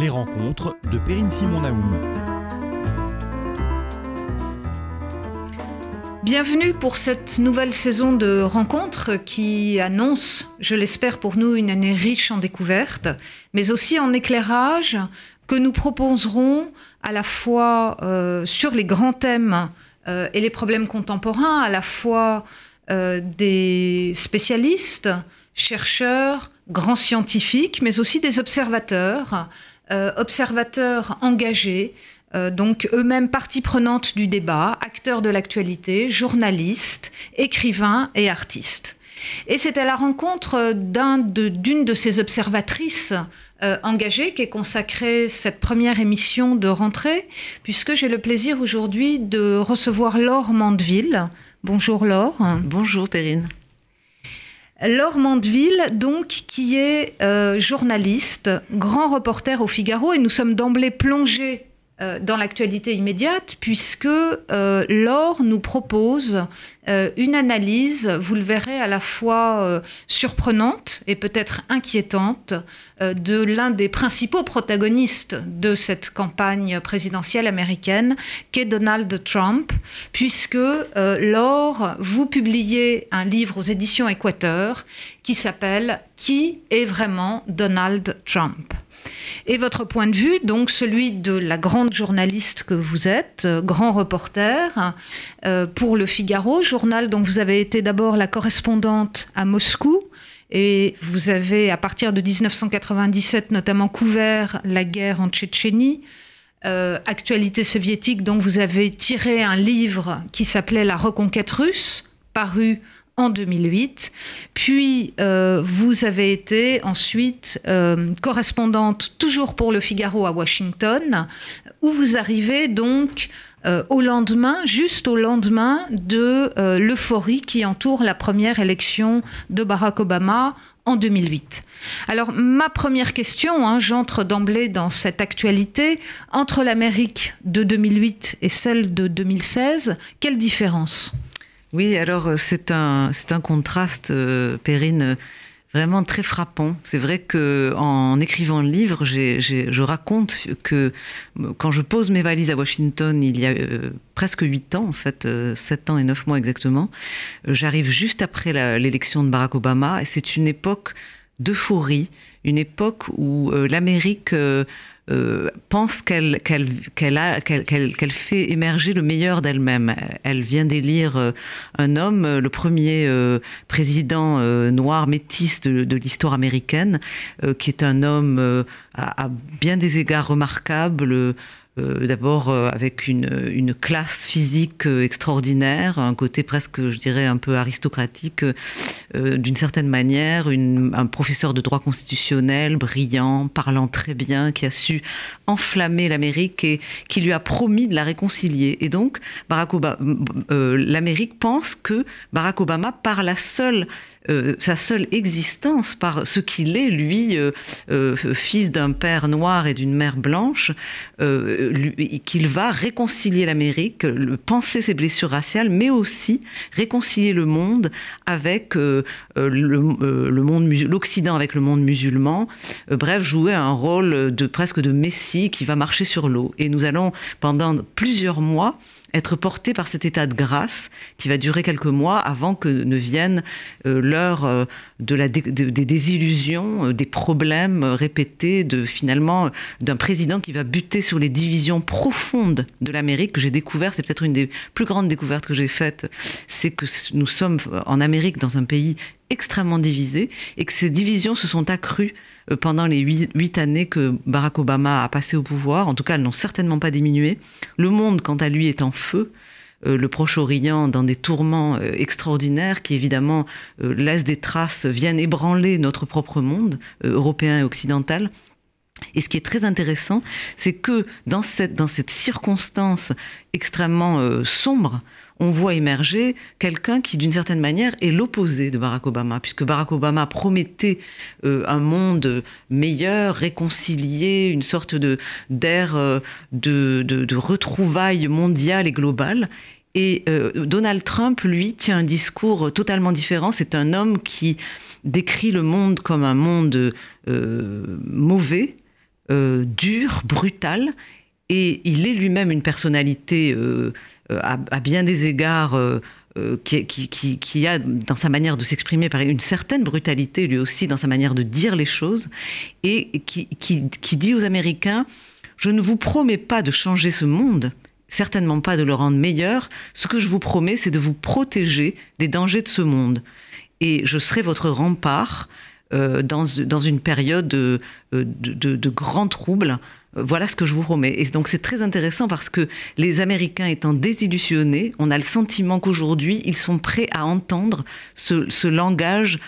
Les rencontres de Perrine Simon Naoum. Bienvenue pour cette nouvelle saison de rencontres qui annonce, je l'espère pour nous, une année riche en découvertes, mais aussi en éclairage que nous proposerons à la fois euh, sur les grands thèmes euh, et les problèmes contemporains, à la fois euh, des spécialistes, chercheurs, grands scientifiques, mais aussi des observateurs, observateurs engagés, donc eux-mêmes partie prenante du débat, acteurs de l'actualité, journalistes, écrivains et artistes. Et c'est à la rencontre d'une de, de ces observatrices euh, engagée qui est consacrée cette première émission de rentrée, puisque j'ai le plaisir aujourd'hui de recevoir Laure Mandeville. Bonjour Laure. Bonjour Perrine. Laure Mandeville, donc, qui est euh, journaliste, grand reporter au Figaro, et nous sommes d'emblée plongés euh, dans l'actualité immédiate, puisque euh, Laure nous propose euh, une analyse, vous le verrez, à la fois surprenante et peut-être inquiétante de l'un des principaux protagonistes de cette campagne présidentielle américaine, qu'est Donald Trump, puisque Laure, vous publiez un livre aux éditions Équateur qui s'appelle Qui est vraiment Donald Trump? Et votre point de vue, donc celui de la grande journaliste que vous êtes, euh, grand reporter euh, pour Le Figaro, journal dont vous avez été d'abord la correspondante à Moscou. Et vous avez, à partir de 1997, notamment couvert la guerre en Tchétchénie, euh, actualité soviétique dont vous avez tiré un livre qui s'appelait La reconquête russe, paru en 2008. Puis, euh, vous avez été ensuite euh, correspondante toujours pour Le Figaro à Washington, où vous arrivez donc euh, au lendemain, juste au lendemain de l'euphorie qui entoure la première élection de Barack Obama en 2008. Alors ma première question, hein, j'entre d'emblée dans cette actualité, entre l'Amérique de 2008 et celle de 2016, quelle différence? Oui, alors euh, c'est un, c'est un contraste, euh, Perrine, vraiment très frappant. C'est vrai que en écrivant le livre, je raconte que quand je pose mes valises à Washington, il y a euh, presque huit ans, en fait, sept ans et neuf mois exactement, j'arrive juste après l'élection de Barack Obama, et c'est une époque d'euphorie, une époque où l'Amérique euh, pense qu'elle qu'elle fait émerger le meilleur d'elle-même. Elle vient d'élire euh, un homme, le premier euh, président noir métis de, l'histoire américaine, qui est un homme à, à, bien des égards remarquable euh, d'abord euh, avec une, classe physique euh, extraordinaire, un côté presque, je dirais, un peu aristocratique d'une certaine manière, un professeur de droit constitutionnel brillant, parlant très bien, qui a su enflammer l'Amérique et qui lui a promis de la réconcilier. Et donc, Barack Obama, l'Amérique pense que Barack Obama, par la seule euh, sa seule existence par ce qu'il est, lui, euh, euh, fils d'un père noir et d'une mère blanche, qu'il va réconcilier l'Amérique, penser ses blessures raciales, mais aussi réconcilier le monde avec le, monde l'Occident avec le monde musulman. bref, jouer un rôle de presque de messie qui va marcher sur l'eau. Et nous allons pendant plusieurs mois être porté par cet état de grâce qui va durer quelques mois avant que ne vienne euh, l'heure euh, de la des désillusions, euh, des problèmes répétés, de finalement d'un président qui va buter sur les divisions profondes de l'Amérique que j'ai découvert. C'est peut-être une des plus grandes découvertes que j'ai faites, c'est que nous sommes en Amérique dans un pays extrêmement divisé et que ces divisions se sont accrues pendant les huit, années que Barack Obama a passé au pouvoir. En tout cas, elles n'ont certainement pas diminué. Le monde, quant à lui, est en feu. Euh, le Proche-Orient dans des tourments euh, extraordinaires qui évidemment laissent des traces, viennent ébranler notre propre monde européen et occidental. Et ce qui est très intéressant, c'est que dans cette, dans cette circonstance extrêmement sombre, on voit émerger quelqu'un qui, d'une certaine manière, est l'opposé de Barack Obama, puisque Barack Obama promettait euh, un monde meilleur, réconcilié, une sorte de d'ère euh, de, retrouvailles mondiales et globales. Et euh, Donald Trump, lui, tient un discours totalement différent. C'est un homme qui décrit le monde comme un monde mauvais, dur, brutal, et il est lui-même une personnalité à, bien des égards. Qui, qui, a dans sa manière de s'exprimer une certaine brutalité lui aussi dans sa manière de dire les choses et qui, dit aux Américains je ne vous promets pas de changer ce monde certainement pas de le rendre meilleur. Ce que je vous promets, c'est de vous protéger des dangers de ce monde. Et je serai votre rempart euh, dans, une période de, euh, de, de, grands troubles. Voilà ce que je vous promets. Et donc c'est très intéressant parce que les Américains étant désillusionnés, on a le sentiment qu'aujourd'hui, ils sont prêts à entendre ce, ce langage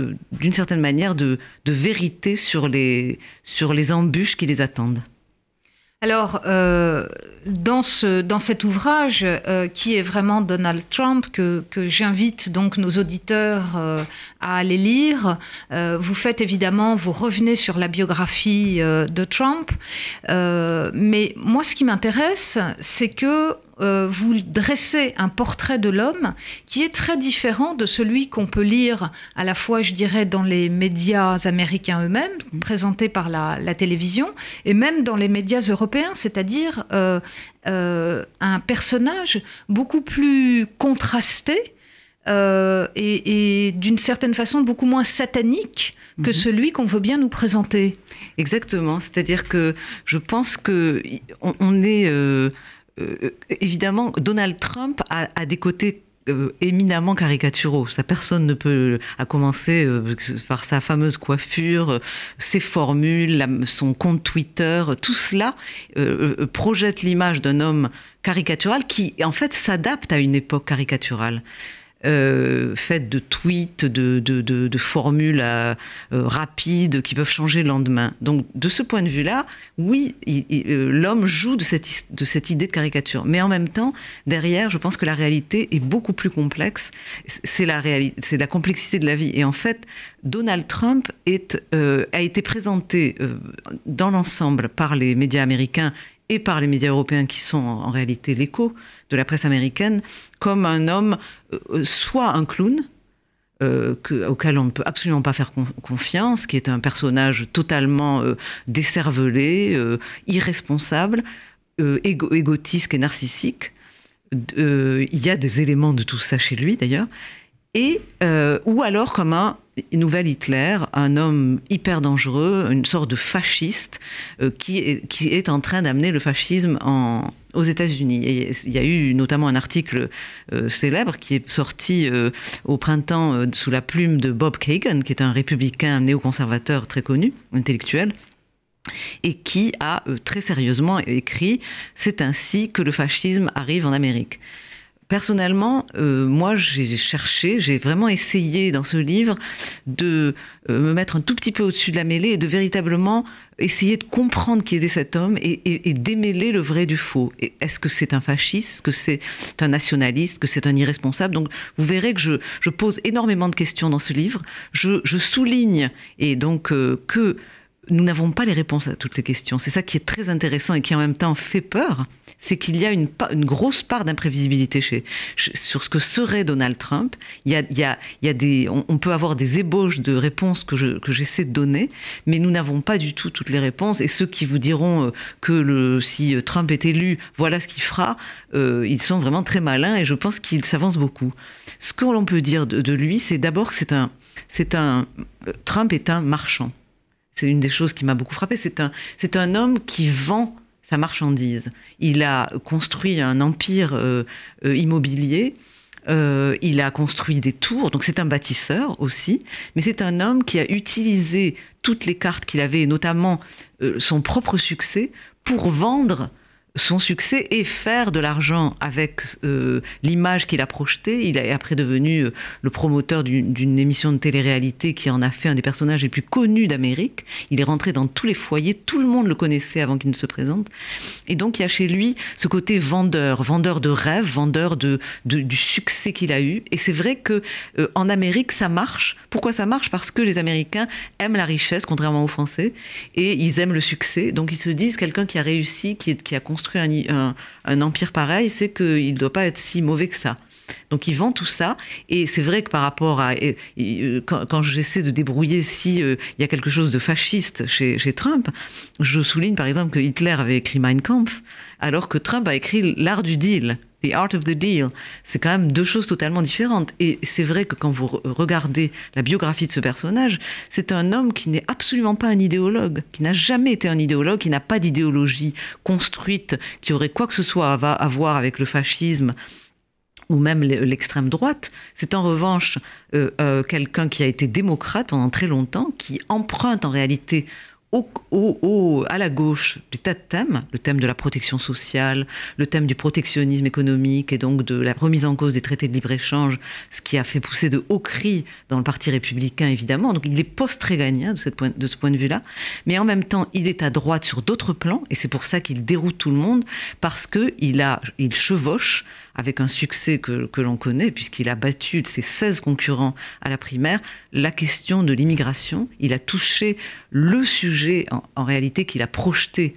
euh, d'une certaine manière de, de, vérité sur les, sur les embûches qui les attendent. Alors, euh, dans, ce, dans cet ouvrage, euh, qui est vraiment Donald Trump, que, que j'invite donc nos auditeurs euh, à aller lire, vous faites évidemment, vous revenez sur la biographie de Trump, mais moi, ce qui m'intéresse, c'est que euh, vous dressez un portrait de l'homme qui est très différent de celui qu'on peut lire à la fois, je dirais, dans les médias américains eux-mêmes, mm. présentés par la, télévision, et même dans les médias européens, c'est-à-dire euh, euh, un personnage beaucoup plus contrasté. et, d'une certaine façon beaucoup moins satanique que mm-hmm. celui qu'on veut bien nous présenter. Exactement, c'est-à-dire que je pense que on, est euh, évidemment, Donald Trump a, des côtés euh, éminemment caricaturaux. Ça, personne ne peut, à commencer euh, par sa fameuse coiffure, ses formules, son compte Twitter, tout cela projette l'image d'un homme caricatural qui, en fait, s'adapte à une époque caricaturale. Euh, faite de tweets, de, de, de, formules euh, rapides qui peuvent changer le lendemain. Donc de ce point de vue-là, oui, euh, l'homme joue de cette, de cette idée de caricature. Mais en même temps, derrière, je pense que la réalité est beaucoup plus complexe. C'est la, c'est la complexité de la vie. Et en fait, Donald Trump est, a été présenté dans l'ensemble par les médias américains et par les médias européens qui sont en, réalité l'écho de la presse américaine, comme un homme, euh, soit un clown, euh, auquel on ne peut absolument pas faire confiance, qui est un personnage totalement euh, décervelé, irresponsable, égotiste et narcissique. Il y a des éléments de tout ça chez lui d'ailleurs. Et, ou alors comme un nouvel Hitler, un homme hyper dangereux, une sorte de fasciste euh, qui, qui est en train d'amener le fascisme en, aux États-Unis. Et il y a eu notamment un article euh, célèbre qui est sorti euh, au printemps sous la plume de Bob Kagan, qui est un républicain néoconservateur très connu, intellectuel, et qui a très sérieusement écrit C'est ainsi que le fascisme arrive en Amérique. Personnellement, euh, moi, j'ai cherché, j'ai vraiment essayé dans ce livre de euh, me mettre un tout petit peu au-dessus de la mêlée et de véritablement essayer de comprendre qui était cet homme et, démêler le vrai du faux. Est-ce que c'est un fasciste? Est-ce que c'est un nationaliste? Que c'est un irresponsable? Donc, vous verrez que je, pose énormément de questions dans ce livre. Je, souligne et donc euh, que nous n'avons pas les réponses à toutes les questions. C'est ça qui est très intéressant et qui en même temps fait peur, c'est qu'il y a une, grosse part d'imprévisibilité sur ce que serait Donald Trump. Il y a, des, on, peut avoir des ébauches de réponses que, je, j'essaie de donner, mais nous n'avons pas du tout toutes les réponses. Et ceux qui vous diront euh, que si Trump est élu, voilà ce qu'il fera, euh, ils sont vraiment très malins et je pense qu'ils s'avancent beaucoup. Ce que l'on peut dire de, lui, c'est d'abord que c'est un, euh, Trump est un marchand. C'est une des choses qui m'a beaucoup frappé. C'est un, c'est un homme qui vend sa marchandise. Il a construit un empire euh, euh, immobilier. Euh, il a construit des tours, donc c'est un bâtisseur aussi, mais c'est un homme qui a utilisé toutes les cartes qu'il avait, notamment son propre succès, pour vendre son succès et faire de l'argent avec euh, l'image qu'il a projetée. Il est après devenu euh, le promoteur d'une émission de télé-réalité qui en a fait un des personnages les plus connus d'Amérique. Il est rentré dans tous les foyers, tout le monde le connaissait avant qu'il ne se présente. Et donc il y a chez lui ce côté vendeur, vendeur de rêves, vendeur de, du succès qu'il a eu. Et c'est vrai que euh, en Amérique ça marche. Pourquoi ça marche? Parce que les Américains aiment la richesse, contrairement aux Français, et ils aiment le succès. Donc ils se disent quelqu'un qui a réussi, qui, qui a construit un, empire pareil, c'est qu'il ne doit pas être si mauvais que ça. Donc il vend tout ça. Et c'est vrai que par rapport à... Quand, j'essaie de débrouiller si il y a quelque chose de fasciste chez Trump, je souligne par exemple que Hitler avait écrit Mein Kampf, alors que Trump a écrit L'art du deal. The Art of the Deal, c'est quand même deux choses totalement différentes. Et c'est vrai que quand vous regardez la biographie de ce personnage, c'est un homme qui n'est absolument pas un idéologue, qui n'a jamais été un idéologue, qui n'a pas d'idéologie construite, qui aurait quoi que ce soit à voir avec le fascisme ou même l'extrême droite. C'est en revanche euh, euh, quelqu'un qui a été démocrate pendant très longtemps, qui emprunte en réalité au, à la gauche des tas de thèmes, le thème de la protection sociale, le thème du protectionnisme économique et donc de la remise en cause des traités de libre-échange, ce qui a fait pousser de hauts cris dans le Parti républicain, évidemment. Donc il est post-réganien de, de ce point de vue-là, mais en même temps, il est à droite sur d'autres plans, et c'est pour ça qu'il déroute tout le monde, parce qu'il il chevauche avec un succès que, l'on connaît, puisqu'il a battu ses 16 concurrents à la primaire, la question de l'immigration. Il a touché le sujet, en, réalité, qu'il a projeté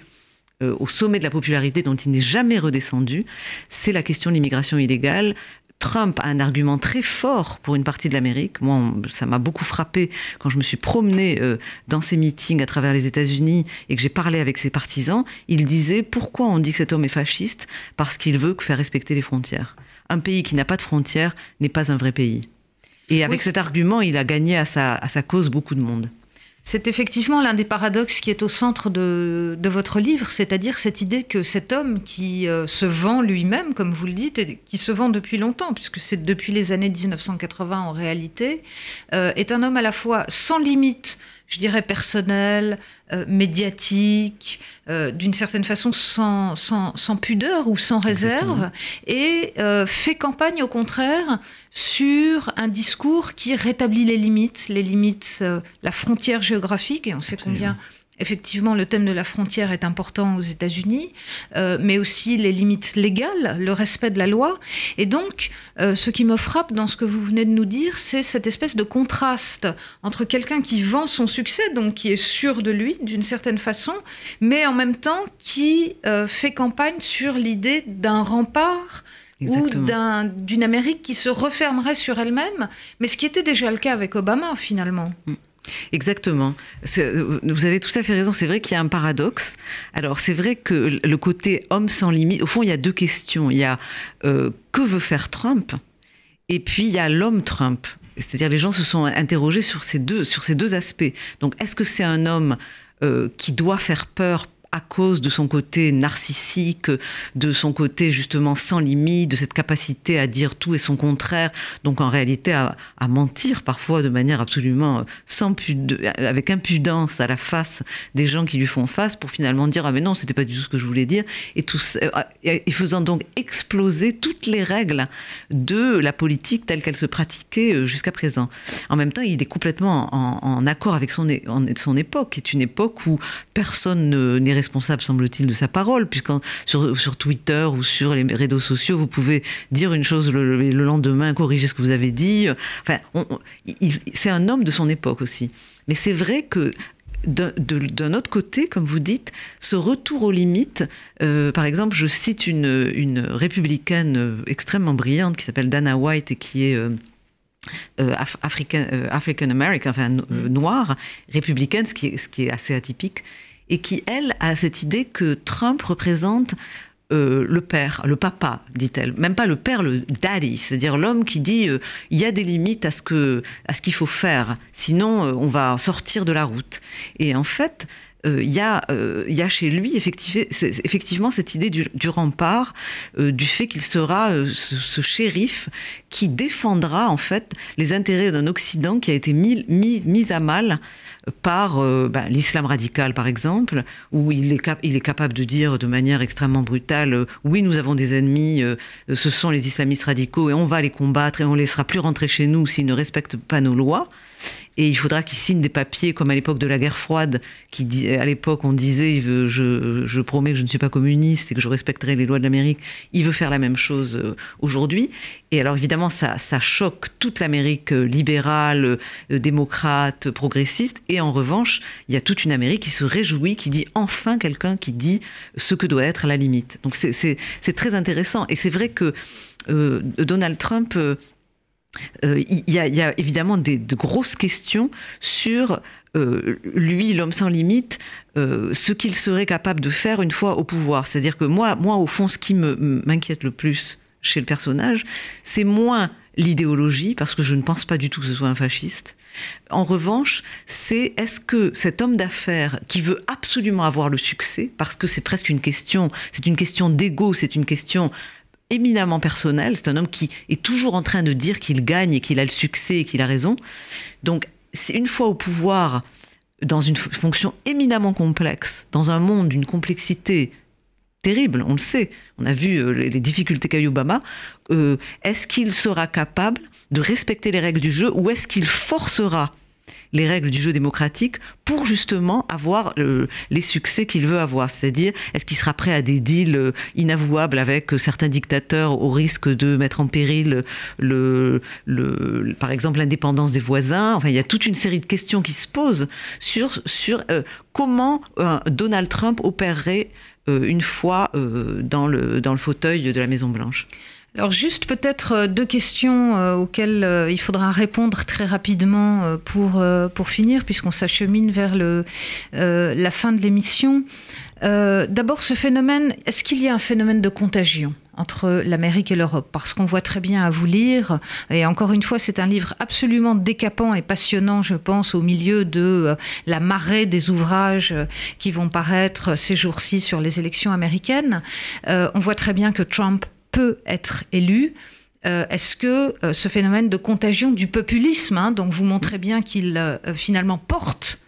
euh, au sommet de la popularité dont il n'est jamais redescendu, c'est la question de l'immigration illégale, Trump a un argument très fort pour une partie de l'Amérique. Moi, ça m'a beaucoup frappé quand je me suis promené euh, dans ces meetings à travers les États-Unis et que j'ai parlé avec ses partisans. Il disait pourquoi on dit que cet homme est fasciste? Parce qu'il veut faire respecter les frontières. Un pays qui n'a pas de frontières n'est pas un vrai pays. Et avec cet argument, il a gagné à sa cause beaucoup de monde. C'est effectivement l'un des paradoxes qui est au centre de, votre livre, c'est-à-dire cette idée que cet homme qui euh, se vend lui-même, comme vous le dites, et qui se vend depuis longtemps, puisque c'est depuis les années 1980 en réalité, euh, est un homme à la fois sans limite je dirais, personnel, euh, médiatique, euh, d'une certaine façon sans, sans, pudeur ou sans réserve, et euh, fait campagne au contraire sur un discours qui rétablit les limites, les limites, la frontière géographique, et on sait combien Effectivement, le thème de la frontière est important aux États-Unis, euh, mais aussi les limites légales, le respect de la loi. Et donc, euh, ce qui me frappe dans ce que vous venez de nous dire, c'est cette espèce de contraste entre quelqu'un qui vend son succès, donc qui est sûr de lui d'une certaine façon, mais en même temps qui euh, fait campagne sur l'idée d'un rempart ou d'une Amérique qui se refermerait sur elle-même, mais ce qui était déjà le cas avec Obama finalement. Mm. Exactement. Vous avez tout à fait raison. C'est vrai qu'il y a un paradoxe. Alors, c'est vrai que le côté homme sans limite, au fond, il y a deux questions. Il y a euh, que veut faire Trump Et puis, il y a l'homme Trump. C'est-à-dire, les gens se sont interrogés sur ces deux, sur ces deux aspects. Donc, est-ce que c'est un homme euh, qui doit faire peur à cause de son côté narcissique, de son côté justement sans limite, de cette capacité à dire tout et son contraire, donc en réalité à, mentir parfois de manière absolument sans avec impudence à la face des gens qui lui font face pour finalement dire ah mais non c'était pas du tout ce que je voulais dire et tout et faisant donc exploser toutes les règles de la politique telle qu'elle se pratiquait euh, jusqu'à présent. En même temps, il est complètement en, accord avec son, son époque, qui est une époque où personne n'est responsable, semble-t-il, de sa parole, puisque sur, sur, Twitter ou sur les réseaux sociaux, vous pouvez dire une chose le, lendemain, corriger ce que vous avez dit. Enfin, c'est un homme de son époque aussi. Mais c'est vrai que d'un autre côté, comme vous dites, ce retour aux limites, euh, par exemple, je cite une, une, républicaine extrêmement brillante qui s'appelle Dana White et qui est... Euh, euh, African, American, enfin mm. noire, républicaine, ce qui, est, ce qui est assez atypique, et qui, elle, a cette idée que Trump représente euh, le père, le papa, dit-elle. Même pas le père, le daddy, c'est-à-dire l'homme qui dit euh, il y a des limites à ce qu'il faut faire, sinon euh, on va sortir de la route. Et en fait, il y, a, y a chez lui effectivement, cette idée du, rempart, du fait qu'il sera ce, shérif qui défendra en fait les intérêts d'un Occident qui a été mis, à mal par euh, ben, l'islam radical, par exemple, où il est, capable de dire de manière extrêmement brutale, euh, oui, nous avons des ennemis, euh, ce sont les islamistes radicaux, et on va les combattre, et on ne laissera plus rentrer chez nous s'ils ne respectent pas nos lois. Et il faudra qu'il signe des papiers comme à l'époque de la guerre froide, qui à l'époque on disait je, promets que je ne suis pas communiste et que je respecterai les lois de l'Amérique. Il veut faire la même chose euh, aujourd'hui. Et alors évidemment ça, choque toute l'Amérique euh, libérale, euh, démocrate, progressiste. Et en revanche, il y a toute une Amérique qui se réjouit, qui dit enfin quelqu'un qui dit ce que doit être la limite. Donc c'est très intéressant. Et c'est vrai que Donald Trump il y, a évidemment des, de grosses questions sur euh, lui, l'homme sans limite, euh, ce qu'il serait capable de faire une fois au pouvoir. C'est-à-dire que moi, moi, au fond, ce qui m'inquiète le plus chez le personnage, c'est moins l'idéologie, parce que je ne pense pas du tout que ce soit un fasciste. En revanche, c'est est-ce que cet homme d'affaires qui veut absolument avoir le succès, parce que c'est presque une question, c'est une question d'ego, c'est une question éminemment personnel. C'est un homme qui est toujours en train de dire qu'il gagne et qu'il a le succès et qu'il a raison. Donc, une fois au pouvoir, dans une fonction éminemment complexe, dans un monde d'une complexité terrible, on le sait, on a vu euh, les difficultés qu'a eu Obama, euh, est-ce qu'il sera capable de respecter les règles du jeu ou est-ce qu'il forcera les règles du jeu démocratique pour justement avoir euh, les succès qu'il veut avoir. C'est-à-dire, est-ce qu'il sera prêt à des deals euh, inavouables avec euh, certains dictateurs au risque de mettre en péril, le, par exemple, l'indépendance des voisins? Enfin, il y a toute une série de questions qui se posent sur, comment Donald Trump opérerait une fois dans, le, dans le fauteuil de la Maison-Blanche. Alors juste peut-être euh, deux questions euh, auxquelles euh, il faudra répondre très rapidement pour, pour finir, puisqu'on s'achemine vers le, la fin de l'émission. D'abord, ce phénomène, est-ce qu'il y a un phénomène de contagion entre l'Amérique et l'Europe, parce qu'on voit très bien à vous lire, et encore une fois, c'est un livre absolument décapant et passionnant, je pense, au milieu de la marée des ouvrages qui vont paraître ces jours-ci sur les élections américaines. on voit très bien que Trump peut être élu. Euh, est-ce que euh, ce phénomène de contagion du populisme, hein, donc vous montrez bien qu'il euh, finalement porte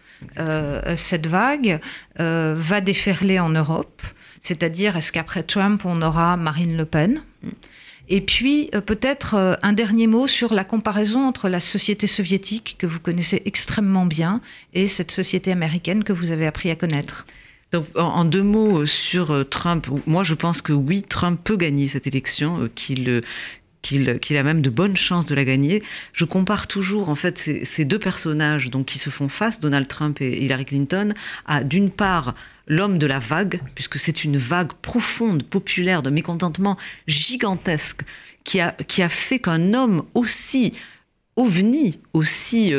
cette vague, va déferler en Europe C'est-à-dire, est-ce qu'après Trump, on aura Marine Le Pen? Et puis peut-être un dernier mot sur la comparaison entre la société soviétique, que vous connaissez extrêmement bien, et cette société américaine que vous avez appris à connaître. En, deux mots euh, sur euh, Trump, moi je pense que oui, Trump peut gagner cette élection, euh, qu'il qu'il a même de bonnes chances de la gagner. Je compare toujours en fait ces, deux personnages donc qui se font face, Donald Trump et Hillary Clinton, à d'une part l'homme de la vague, puisque c'est une vague profonde, populaire, de mécontentement gigantesque, qui a, qui a fait qu'un homme aussi ovni, aussi,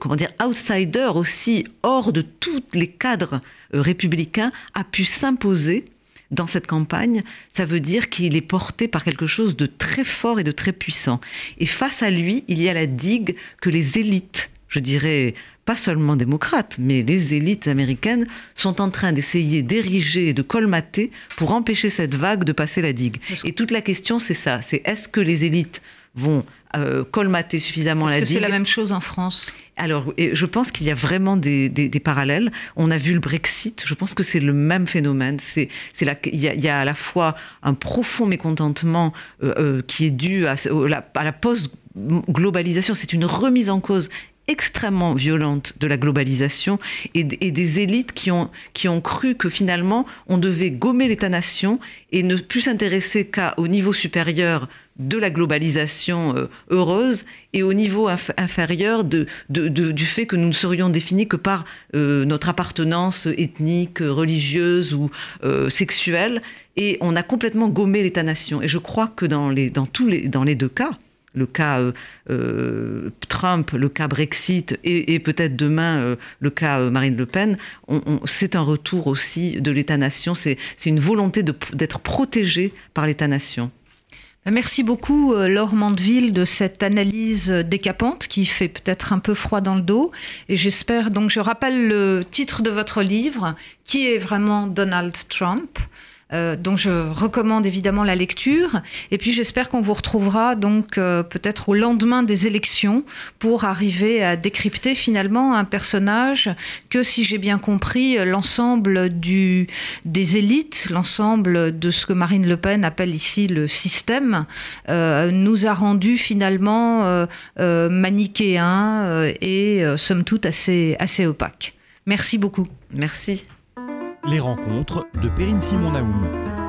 comment dire, outsider, aussi hors de tous les cadres euh, républicain a pu s'imposer dans cette campagne, ça veut dire qu'il est porté par quelque chose de très fort et de très puissant. Et face à lui, il y a la digue que les élites, je dirais pas seulement démocrates, mais les élites américaines sont en train d'essayer d'ériger et de colmater pour empêcher cette vague de passer la digue. Et toute la question, c'est ça, c'est est-ce que les élites vont euh, colmater suffisamment la digue. C'est la même chose en France? Alors, je pense qu'il y a vraiment des, parallèles. On a vu le Brexit. Je pense que c'est le même phénomène. C'est, c'est il, y a, à la fois un profond mécontentement euh, euh, qui est dû à, à la post-globalisation. C'est une remise en cause extrêmement violente de la globalisation et, des élites qui ont, qui ont cru que finalement on devait gommer l'État-nation et ne plus s'intéresser qu'au niveau supérieur de la globalisation euh, heureuse et au niveau inférieur du fait que nous ne serions définis que par euh, notre appartenance ethnique, religieuse ou euh, sexuelle. Et on a complètement gommé l'État-nation. Et je crois que dans les, dans tous les, dans les deux cas, le cas Trump, le cas Brexit et, peut-être demain le cas Marine Le Pen, c'est un retour aussi de l'État-nation, c'est une volonté d'être protégé par l'État-nation. Merci beaucoup euh, Laure Mandeville de cette analyse décapante qui fait peut-être un peu froid dans le dos. Et j'espère donc, je rappelle le titre de votre livre, qui est vraiment Donald Trump. Euh, dont je recommande évidemment la lecture. Et puis j'espère qu'on vous retrouvera donc euh, peut-être au lendemain des élections pour arriver à décrypter finalement un personnage que, si j'ai bien compris, l'ensemble du, des élites, l'ensemble de ce que Marine Le Pen appelle ici le système, euh, nous a rendu finalement euh, manichéens et somme toute assez, assez opaques. Merci beaucoup. Merci. Les rencontres de Perrine Simon Naoum.